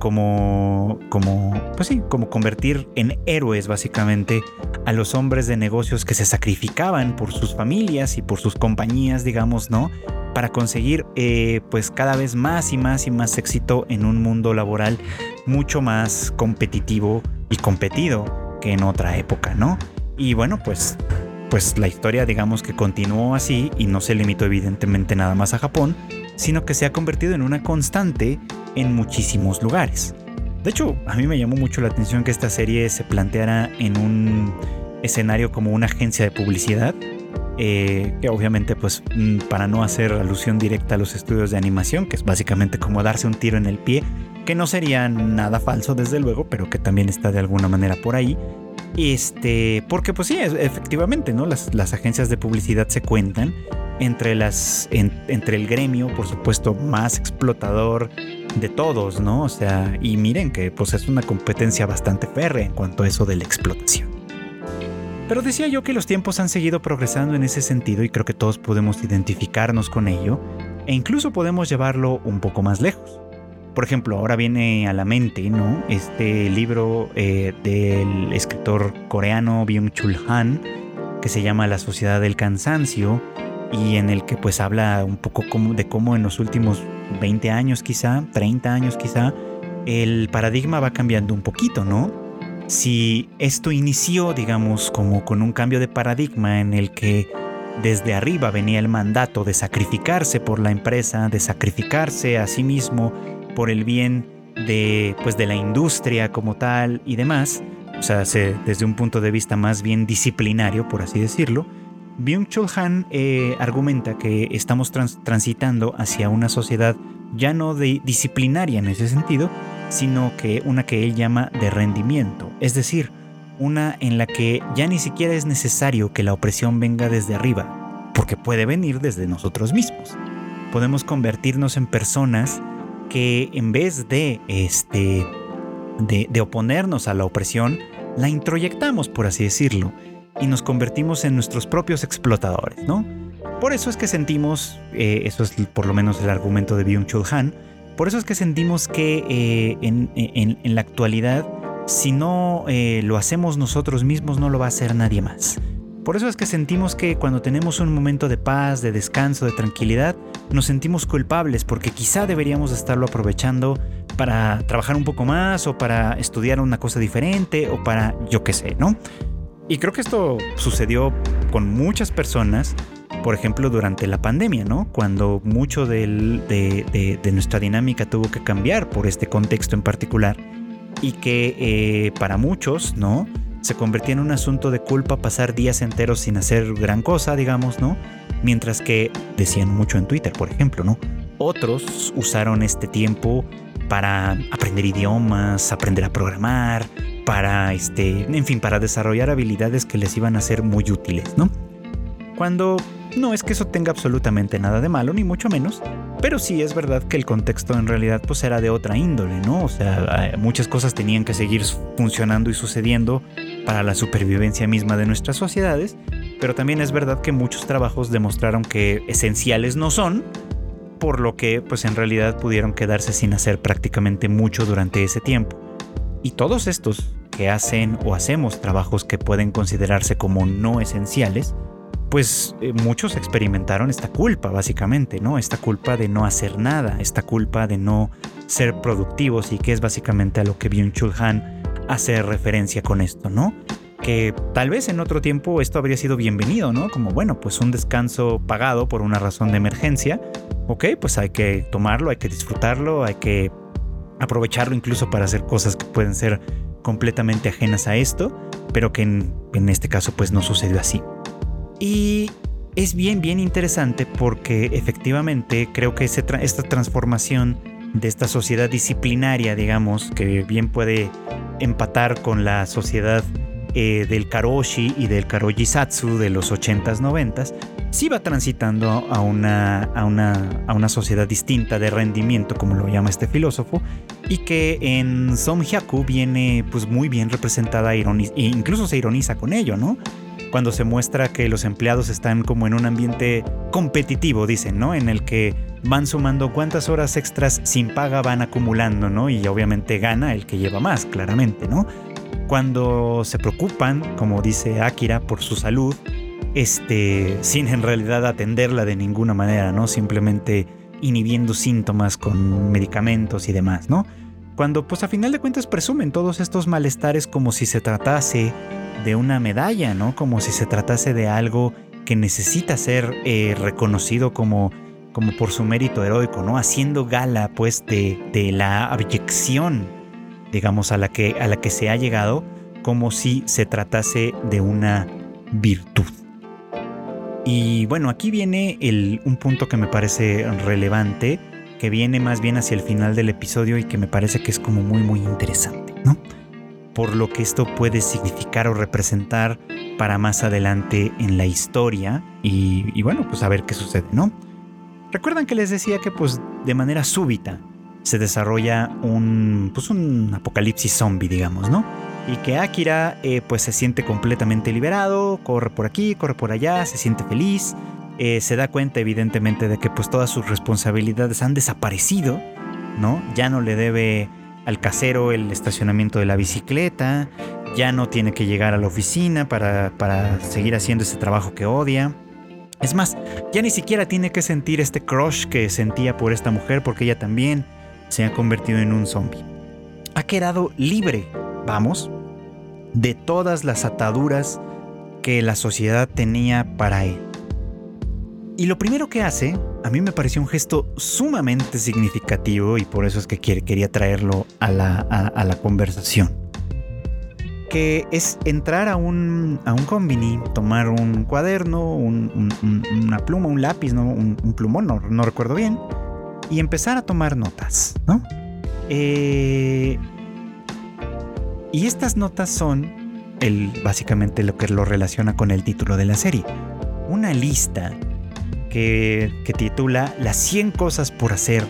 como, como, pues sí, como convertir en héroes básicamente a los hombres de negocios que se sacrificaban por sus familias y por sus compañías, digamos, ¿no? Para conseguir eh, pues cada vez más y más y más éxito en un mundo laboral mucho más competitivo y competido que en otra época, ¿no? Y bueno, pues pues la historia digamos que continuó así y no se limitó evidentemente nada más a Japón, sino que se ha convertido en una constante en muchísimos lugares. De hecho, a mí me llamó mucho la atención que esta serie se planteara en un escenario como una agencia de publicidad, eh, que obviamente pues mm, para no hacer alusión directa a los estudios de animación, que es básicamente como darse un tiro en el pie, que no sería nada falso desde luego, pero que también está de alguna manera por ahí, este, porque pues sí, efectivamente, ¿no? Las, las agencias de publicidad se cuentan entre, las, entre el gremio, por supuesto, más explotador de todos, ¿no? O sea, y miren que pues es una competencia bastante férrea en cuanto a eso de la explotación. Pero decía yo que los tiempos han seguido progresando en ese sentido y creo que todos podemos identificarnos con ello e incluso podemos llevarlo un poco más lejos. Por ejemplo, ahora viene a la mente, ¿no? Este libro eh, del escritor coreano Byung-Chul Han, que se llama La Sociedad del Cansancio, y en el que pues habla un poco de cómo en los últimos 20 años quizá, 30 años quizá, el paradigma va cambiando un poquito, ¿no? Si esto inició, digamos, como con un cambio de paradigma en el que desde arriba venía el mandato de sacrificarse por la empresa, de sacrificarse a sí mismo por el bien de, pues, de la industria como tal y demás, o sea, desde un punto de vista más bien disciplinario, por así decirlo, Byung-Chul Han eh, argumenta que estamos transitando hacia una sociedad ya no de disciplinaria en ese sentido, sino que una que él llama de rendimiento, es decir, una en la que ya ni siquiera es necesario que la opresión venga desde arriba, porque puede venir desde nosotros mismos. Podemos convertirnos en personas que en vez de, este, de, oponernos a la opresión, la introyectamos, por así decirlo, y nos convertimos en nuestros propios explotadores, ¿no? Por eso es que sentimos, eh, eso es por lo menos el argumento de Byung-Chul Han, por eso es que sentimos que eh, en, la actualidad, si no eh, lo hacemos nosotros mismos, no lo va a hacer nadie más. Por eso es que sentimos que cuando tenemos un momento de paz, de descanso, de tranquilidad, nos sentimos culpables porque quizá deberíamos estarlo aprovechando para trabajar un poco más o para estudiar una cosa diferente o para yo qué sé, ¿no? Y creo que esto sucedió con muchas personas, por ejemplo, durante la pandemia, ¿no? Cuando mucho de, nuestra dinámica tuvo que cambiar por este contexto en particular y que eh, para muchos, ¿no? se convertía en un asunto de culpa pasar días enteros sin hacer gran cosa, digamos, ¿no? Mientras que decían mucho en Twitter, por ejemplo, ¿no? Otros usaron este tiempo para aprender idiomas, aprender a programar, para este, en fin, para desarrollar habilidades que les iban a ser muy útiles, ¿no? Cuando no es que eso tenga absolutamente nada de malo, ni mucho menos, pero sí es verdad que el contexto en realidad pues era de otra índole, ¿no? O sea, muchas cosas tenían que seguir funcionando y sucediendo para la supervivencia misma de nuestras sociedades, pero también es verdad que muchos trabajos demostraron que esenciales no son, por lo que pues en realidad pudieron quedarse sin hacer prácticamente mucho durante ese tiempo. Y todos estos que hacen o hacemos trabajos que pueden considerarse como no esenciales, pues eh, muchos experimentaron esta culpa, básicamente, ¿no? Esta culpa de no hacer nada, esta culpa de no ser productivos y que es básicamente a lo que Byung-Chul Han hace referencia con esto, ¿no? Que tal vez en otro tiempo esto habría sido bienvenido, ¿no? Como, bueno, pues un descanso pagado por una razón de emergencia, ok, pues hay que tomarlo, hay que disfrutarlo, hay que aprovecharlo incluso para hacer cosas que pueden ser completamente ajenas a esto, pero que en, este caso pues no sucedió así. Y es bien, bien interesante porque efectivamente creo que esta transformación de esta sociedad disciplinaria, digamos, que bien puede empatar con la sociedad eh, del karoshi y del karojisatsu de los 80s, 90s, sí va transitando a una, a, una, a una sociedad distinta de rendimiento, como lo llama este filósofo, y que en Somhyaku viene pues muy bien representada e incluso se ironiza con ello, ¿no? Cuando se muestra que los empleados están como en un ambiente competitivo, dicen, ¿no? En el que van sumando cuántas horas extras sin paga van acumulando, ¿no? Y obviamente gana el que lleva más, claramente, ¿no? Cuando se preocupan, como dice Akira, por su salud, este, sin en realidad atenderla de ninguna manera, ¿no? Simplemente inhibiendo síntomas con medicamentos y demás, ¿no? Cuando pues a final de cuentas presumen todos estos malestares como si se tratase de una medalla, ¿no? Como si se tratase de algo que necesita ser eh, reconocido como, como por su mérito heroico, ¿no? Haciendo gala pues de, de la abyección, digamos, a la, que, a la que se ha llegado como si se tratase de una virtud. Y bueno, aquí viene un punto que me parece relevante, que viene más bien hacia el final del episodio y que me parece que es como muy muy interesante, ¿no? Por lo que esto puede significar o representar para más adelante en la historia y, bueno, pues a ver qué sucede, ¿no? Recuerdan que les decía que pues de manera súbita se desarrolla un, pues un apocalipsis zombie, digamos, ¿no? Y que Akira eh, pues se siente completamente liberado, corre por aquí, corre por allá, se siente feliz, eh, se da cuenta evidentemente de que pues todas sus responsabilidades han desaparecido, ¿no? Ya no le debe al casero el estacionamiento de la bicicleta, ya no tiene que llegar a la oficina para, para seguir haciendo ese trabajo que odia. Es más, ya ni siquiera tiene que sentir este crush que sentía por esta mujer porque ella también se ha convertido en un zombie. Ha quedado libre de todas las ataduras que la sociedad tenía para él. Y lo primero que hace, a mí me pareció un gesto sumamente significativo y por eso es que quería traerlo a la, conversación. Que es entrar a un, a un combini, tomar un cuaderno, una pluma, un lápiz, ¿no? un, plumón, no, no, recuerdo bien, y empezar a tomar notas, ¿no? Eh, y estas notas son básicamente lo que lo relaciona con el título de la serie. Una lista que, titula Las 100 cosas por hacer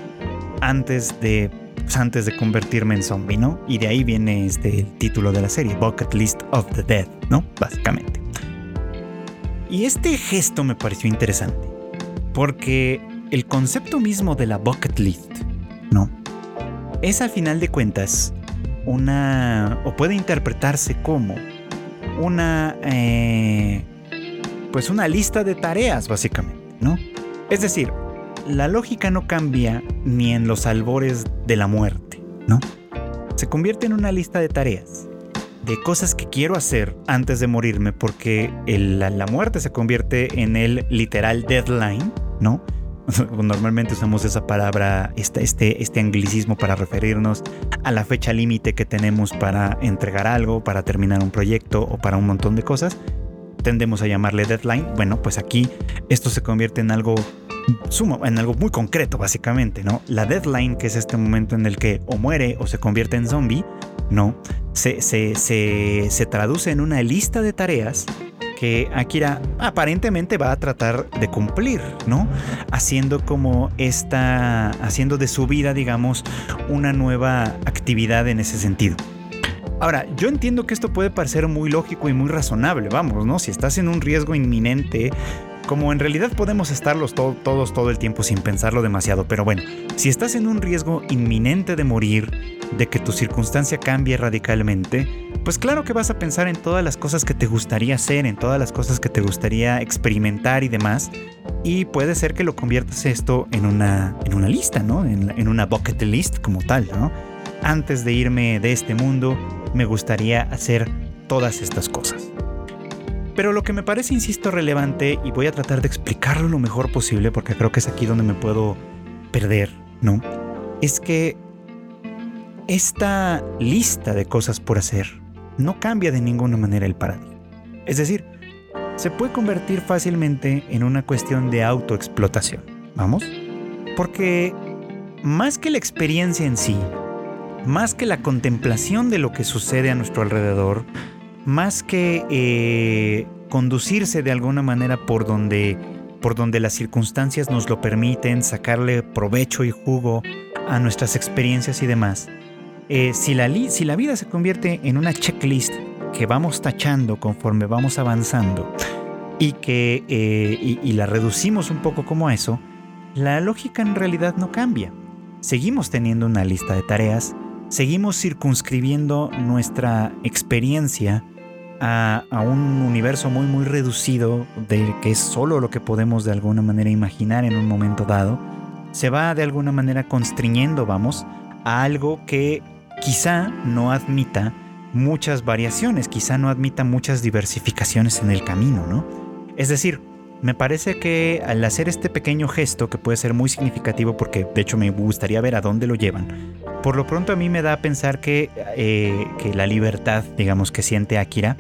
antes de, pues, antes de convertirme en zombie, ¿no? Y de ahí viene este, el título de la serie, Bucket List of the Dead, ¿no? Básicamente. Y este gesto me pareció interesante, porque el concepto mismo de la bucket list, ¿no? Es al final de cuentas una, o puede interpretarse como una, eh, pues una lista de tareas, básicamente, ¿no? Es decir, la lógica no cambia ni en los albores de la muerte, ¿no? Se convierte en una lista de tareas, de cosas que quiero hacer antes de morirme, porque la, la muerte se convierte en el literal deadline, ¿no? Normalmente usamos esa palabra, este, este, este anglicismo para referirnos a la fecha límite que tenemos para entregar algo, para terminar un proyecto o para un montón de cosas. Tendemos a llamarle deadline. Bueno, pues aquí esto se convierte en algo sumo, en algo muy concreto, básicamente, ¿no? La deadline, que es este momento en el que o muere o se convierte en zombie, ¿no? Se, se, se, se traduce en una lista de tareas que Akira aparentemente va a tratar de cumplir, ¿no? Haciendo como esta, haciendo de su vida, digamos, una nueva actividad en ese sentido. Ahora, yo entiendo que esto puede parecer muy lógico y muy razonable, vamos, ¿no? Si estás en un riesgo inminente, como en realidad podemos estarlos todos todo el tiempo sin pensarlo demasiado, pero bueno, si estás en un riesgo inminente de morir, de que tu circunstancia cambie radicalmente, pues claro que vas a pensar en todas las cosas que te gustaría hacer, en todas las cosas que te gustaría experimentar y demás. Y puede ser que lo conviertas esto en una, en una lista, ¿no? En, en una bucket list como tal, ¿no? Antes de irme de este mundo, me gustaría hacer todas estas cosas. Pero lo que me parece, insisto, relevante, y voy a tratar de explicarlo lo mejor posible, porque creo que es aquí donde me puedo perder, ¿no? Es que esta lista de cosas por hacer no cambia de ninguna manera el paradigma. Es decir, se puede convertir fácilmente en una cuestión de autoexplotación. ¿Vamos? Porque más que la experiencia en sí, más que la contemplación de lo que sucede a nuestro alrededor, más que eh, conducirse de alguna manera por donde, por donde las circunstancias nos lo permiten, sacarle provecho y jugo a nuestras experiencias y demás, eh, si, la si la vida se convierte en una checklist que vamos tachando conforme vamos avanzando y que eh, y la reducimos un poco como eso, la lógica en realidad no cambia. Seguimos teniendo una lista de tareas, seguimos circunscribiendo nuestra experiencia a, un universo muy muy reducido de que es solo lo que podemos de alguna manera imaginar en un momento dado, se va de alguna manera constriñendo, vamos, a algo que quizá no admita muchas variaciones, quizá no admita muchas diversificaciones en el camino, ¿no? Es decir, me parece que al hacer este pequeño gesto, que puede ser muy significativo porque de hecho me gustaría ver a dónde lo llevan, por lo pronto a mí me da a pensar que, eh, que la libertad, digamos, que siente Akira,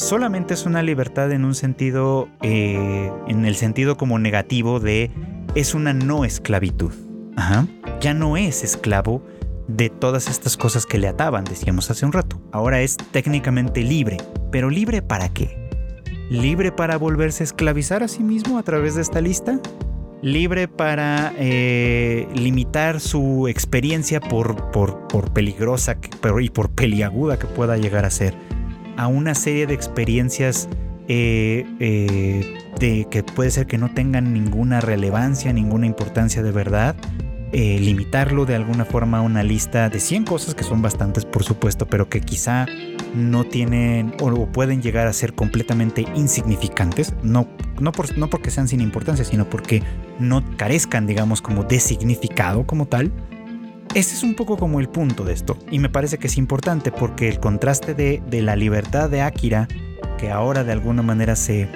solamente es una libertad en un sentido, eh, en el sentido como negativo de es una no esclavitud. Ajá. Ya no es esclavo de todas estas cosas que le ataban, decíamos hace un rato. Ahora es técnicamente libre, pero libre para qué? ¿Libre para volverse a esclavizar a sí mismo a través de esta lista? ¿Libre para eh, limitar su experiencia por, por, por peligrosa y por peliaguda que pueda llegar a ser? A una serie de experiencias eh, eh, que puede ser que no tengan ninguna relevancia, ninguna importancia de verdad. Eh, limitarlo de alguna forma a una lista de 100 cosas que son bastantes por supuesto, pero que quizá no tienen o pueden llegar a ser completamente insignificantes, no, no, no porque sean sin importancia, sino porque no carezcan, digamos, como de significado como tal. Ese es un poco como el punto de esto, y me parece que es importante porque el contraste de, la libertad de Akira, que ahora de alguna manera se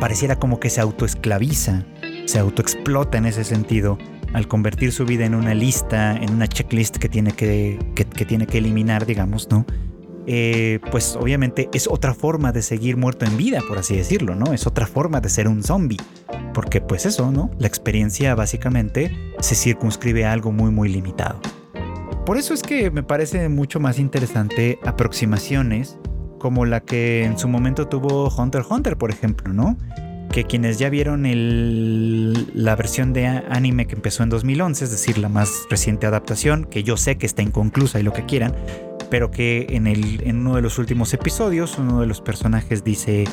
pareciera como que se autoesclaviza, se autoexplota en ese sentido, al convertir su vida en una lista, en una checklist que tiene que, que tiene que eliminar, digamos, ¿no? Eh, pues obviamente es otra forma de seguir muerto en vida, por así decirlo, ¿no? Es otra forma de ser un zombie. Porque pues eso, ¿no? La experiencia básicamente se circunscribe a algo muy muy limitado. Por eso es que me parece mucho más interesante aproximaciones como la que en su momento tuvo Hunter x Hunter, por ejemplo, ¿no? Que quienes ya vieron la versión de anime que empezó en 2011, es decir, la más reciente adaptación, que yo sé que está inconclusa y lo que quieran, pero que en, el, en uno de los últimos episodios uno de los personajes dice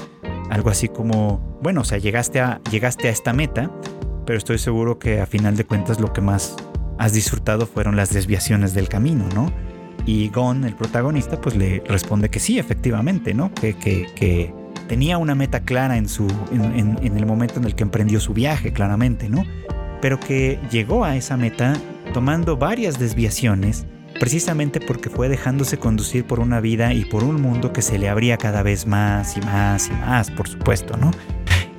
algo así como, bueno, o sea, llegaste a, llegaste a esta meta, pero estoy seguro que a final de cuentas lo que más has disfrutado fueron las desviaciones del camino, ¿no? Y Gon, el protagonista, pues le responde que sí, efectivamente, ¿no? Que, que, tenía una meta clara en, su, en, en el momento en el que emprendió su viaje, claramente, ¿no? Pero que llegó a esa meta tomando varias desviaciones precisamente porque fue dejándose conducir por una vida y por un mundo que se le abría cada vez más y más y más, por supuesto, ¿no?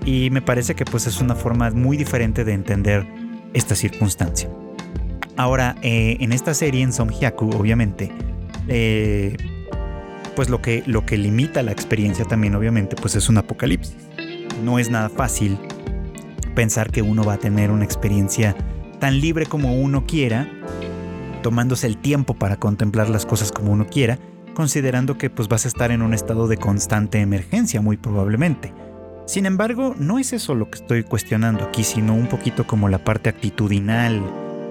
Y me parece que pues es una forma muy diferente de entender esta circunstancia. Ahora, eh, en esta serie, en Somhyaku, obviamente, eh, pues lo que, lo que limita la experiencia también, obviamente, pues es un apocalipsis. No es nada fácil pensar que uno va a tener una experiencia tan libre como uno quiera tomándose el tiempo para contemplar las cosas como uno quiera, considerando que pues vas a estar en un estado de constante emergencia muy probablemente. Sin embargo, no es eso lo que estoy cuestionando aquí, sino un poquito como la parte actitudinal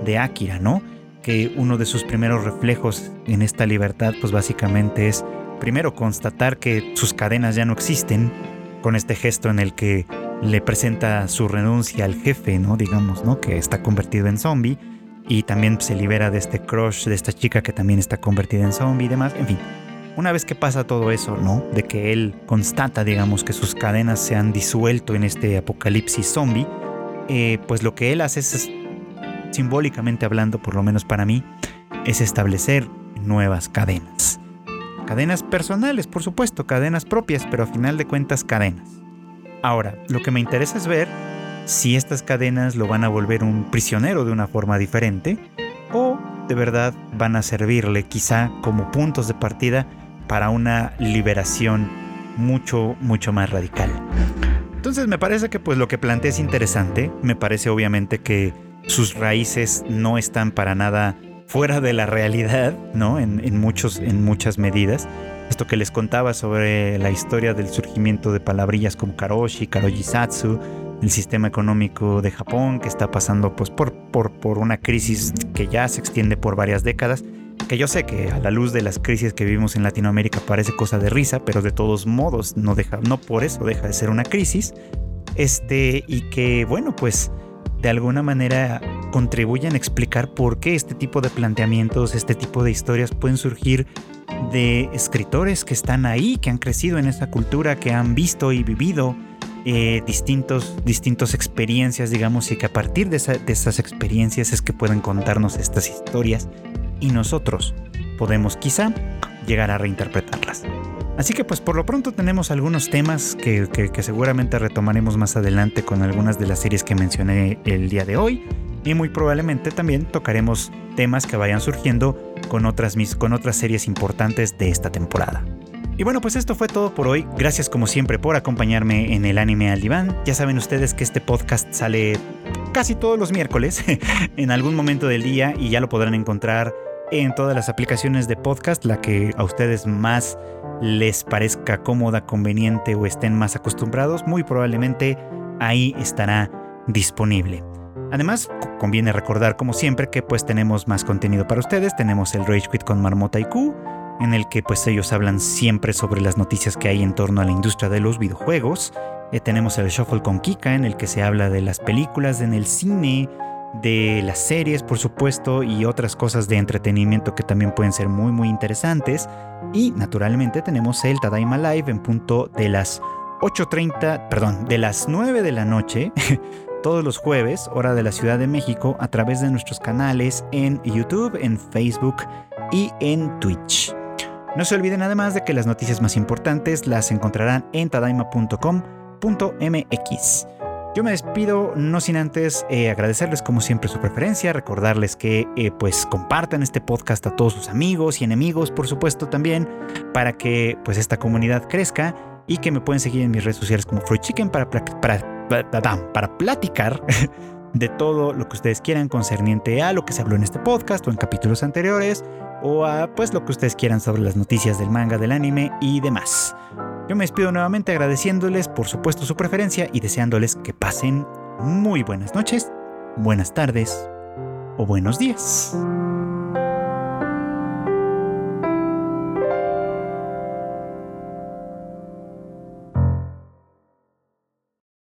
de Akira, ¿no? Que uno de sus primeros reflejos en esta libertad pues básicamente es primero constatar que sus cadenas ya no existen, con este gesto en el que le presenta su renuncia al jefe, ¿no? Digamos, ¿no? Que está convertido en zombie y también se libera de este crush de esta chica que también está convertida en zombie y demás. En fin, una vez que pasa todo eso, ¿no? De que él constata, digamos, que sus cadenas se han disuelto en este apocalipsis zombie, eh, pues lo que él hace es, simbólicamente hablando, por lo menos para mí, es establecer nuevas cadenas. Cadenas personales, por supuesto, cadenas propias, pero a final de cuentas cadenas. Ahora, lo que me interesa es ver si estas cadenas lo van a volver un prisionero de una forma diferente o de verdad van a servirle quizá como puntos de partida para una liberación mucho, mucho más radical. Entonces me parece que pues lo que plantea es interesante, me parece obviamente que sus raíces no están para nada fuera de la realidad, ¿no? En, muchos, en muchas medidas. Esto que les contaba sobre la historia del surgimiento de palabrillas como karoshi, karojisatsu, el sistema económico de Japón que está pasando pues, por, por, por una crisis que ya se extiende por varias décadas, que yo sé que a la luz de las crisis que vivimos en Latinoamérica parece cosa de risa, pero de todos modos no, deja, no por eso deja de ser una crisis, este, y que bueno, pues de alguna manera contribuyen a explicar por qué este tipo de planteamientos, este tipo de historias pueden surgir de escritores que están ahí, que han crecido en esta cultura, que han visto y vivido eh, distintos, distintos experiencias, digamos, y que a partir de, de esas experiencias es que pueden contarnos estas historias y nosotros podemos quizá llegar a reinterpretarlas. Así que pues por lo pronto tenemos algunos temas que, que, seguramente retomaremos más adelante con algunas de las series que mencioné el día de hoy y muy probablemente también tocaremos temas que vayan surgiendo con otras, con otras series importantes de esta temporada. Y bueno, pues esto fue todo por hoy. Gracias como siempre por acompañarme en el anime al diván. Ya saben ustedes que este podcast sale casi todos los miércoles en algún momento del día y ya lo podrán encontrar en todas las aplicaciones de podcast, la que a ustedes más les parezca cómoda, conveniente o estén más acostumbrados, muy probablemente ahí estará disponible. Además, conviene recordar como siempre que pues tenemos más contenido para ustedes, tenemos el Rage Quit con Marmota y Q, en el que pues ellos hablan siempre sobre las noticias que hay en torno a la industria de los videojuegos. Eh, tenemos el Shuffle con Kika, en el que se habla de las películas en el cine, de las series, por supuesto, y otras cosas de entretenimiento que también pueden ser muy, muy interesantes. Y naturalmente tenemos el Tadaima Live en punto de las 8.30, perdón, de las 9 de la noche, todos los jueves, hora de la Ciudad de México, a través de nuestros canales en YouTube, en Facebook y en Twitch. No se olviden además de que las noticias más importantes las encontrarán en tadaima.com.mx. Yo me despido no sin antes eh, agradecerles como siempre su preferencia, recordarles que eh, pues compartan este podcast a todos sus amigos y enemigos por supuesto también para que pues esta comunidad crezca y que me pueden seguir en mis redes sociales como Fruit Chicken para, para, para, para platicar de todo lo que ustedes quieran concerniente a lo que se habló en este podcast o en capítulos anteriores o a pues lo que ustedes quieran sobre las noticias del manga, del anime y demás. Yo me despido nuevamente agradeciéndoles por supuesto su preferencia y deseándoles que pasen muy buenas noches, buenas tardes o buenos días.